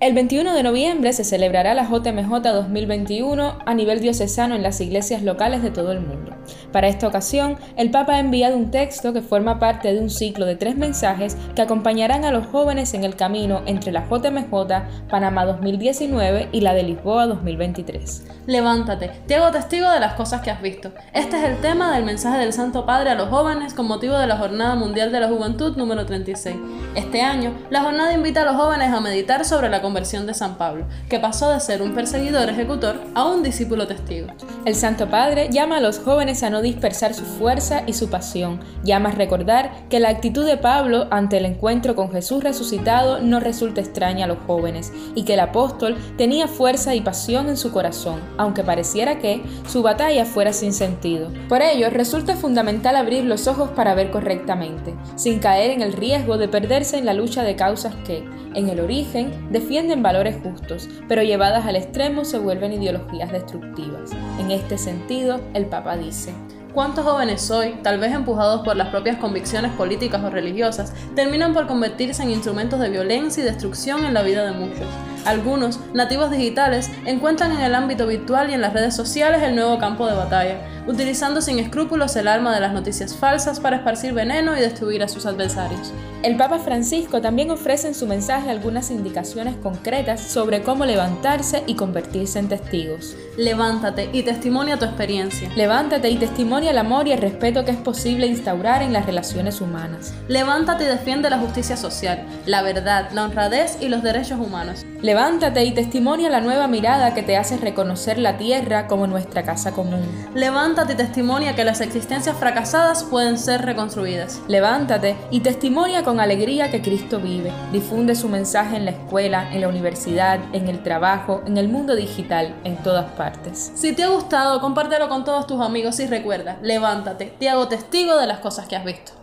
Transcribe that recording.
El 21 de noviembre se celebrará la JMJ 2021 a nivel diocesano en las iglesias locales de todo el mundo. Para esta ocasión, el Papa ha enviado un texto que forma parte de un ciclo de tres mensajes que acompañarán a los jóvenes en el camino entre la JMJ Panamá 2019 y la de Lisboa 2023. Levántate, te hago testigo de las cosas que has visto. Este es el tema del mensaje del Santo Padre a los jóvenes con motivo de la Jornada Mundial de la Juventud número 36. Este año, la jornada invita a los jóvenes a meditar sobre la conversión de San Pablo, que pasó de ser un perseguidor ejecutor a un discípulo testigo. El Santo Padre llama a los jóvenes a no dispersar su fuerza y su pasión, llama a recordar que la actitud de Pablo ante el encuentro con Jesús resucitado no resulta extraña a los jóvenes y que el apóstol tenía fuerza y pasión en su corazón, aunque pareciera que su batalla fuera sin sentido. Por ello, resulta fundamental abrir los ojos para ver correctamente, sin caer en el riesgo de perderse en la lucha de causas que, en el origen, defienden valores justos, pero llevadas al extremo se vuelven ideologías destructivas. En este sentido, el Papa dice, ¿Cuántos jóvenes hoy, tal vez empujados por las propias convicciones políticas o religiosas, terminan por convertirse en instrumentos de violencia y destrucción en la vida de muchos? Algunos, nativos digitales, encuentran en el ámbito virtual y en las redes sociales el nuevo campo de batalla, utilizando sin escrúpulos el arma de las noticias falsas para esparcir veneno y destruir a sus adversarios. El Papa Francisco también ofrece en su mensaje algunas indicaciones concretas sobre cómo levantarse y convertirse en testigos. Levántate y testimonia tu experiencia. Levántate y testimonia el amor y el respeto que es posible instaurar en las relaciones humanas. Levántate y defiende la justicia social, la verdad, la honradez y los derechos humanos. Levántate y testimonia la nueva mirada que te hace reconocer la tierra como nuestra casa común. Levántate y testimonia que las existencias fracasadas pueden ser reconstruidas. Levántate y testimonia con alegría que Cristo vive. Difunde su mensaje en la escuela, en la universidad, en el trabajo, en el mundo digital, en todas partes. Si te ha gustado, compártelo con todos tus amigos y recuerda, levántate, te hago testigo de las cosas que has visto.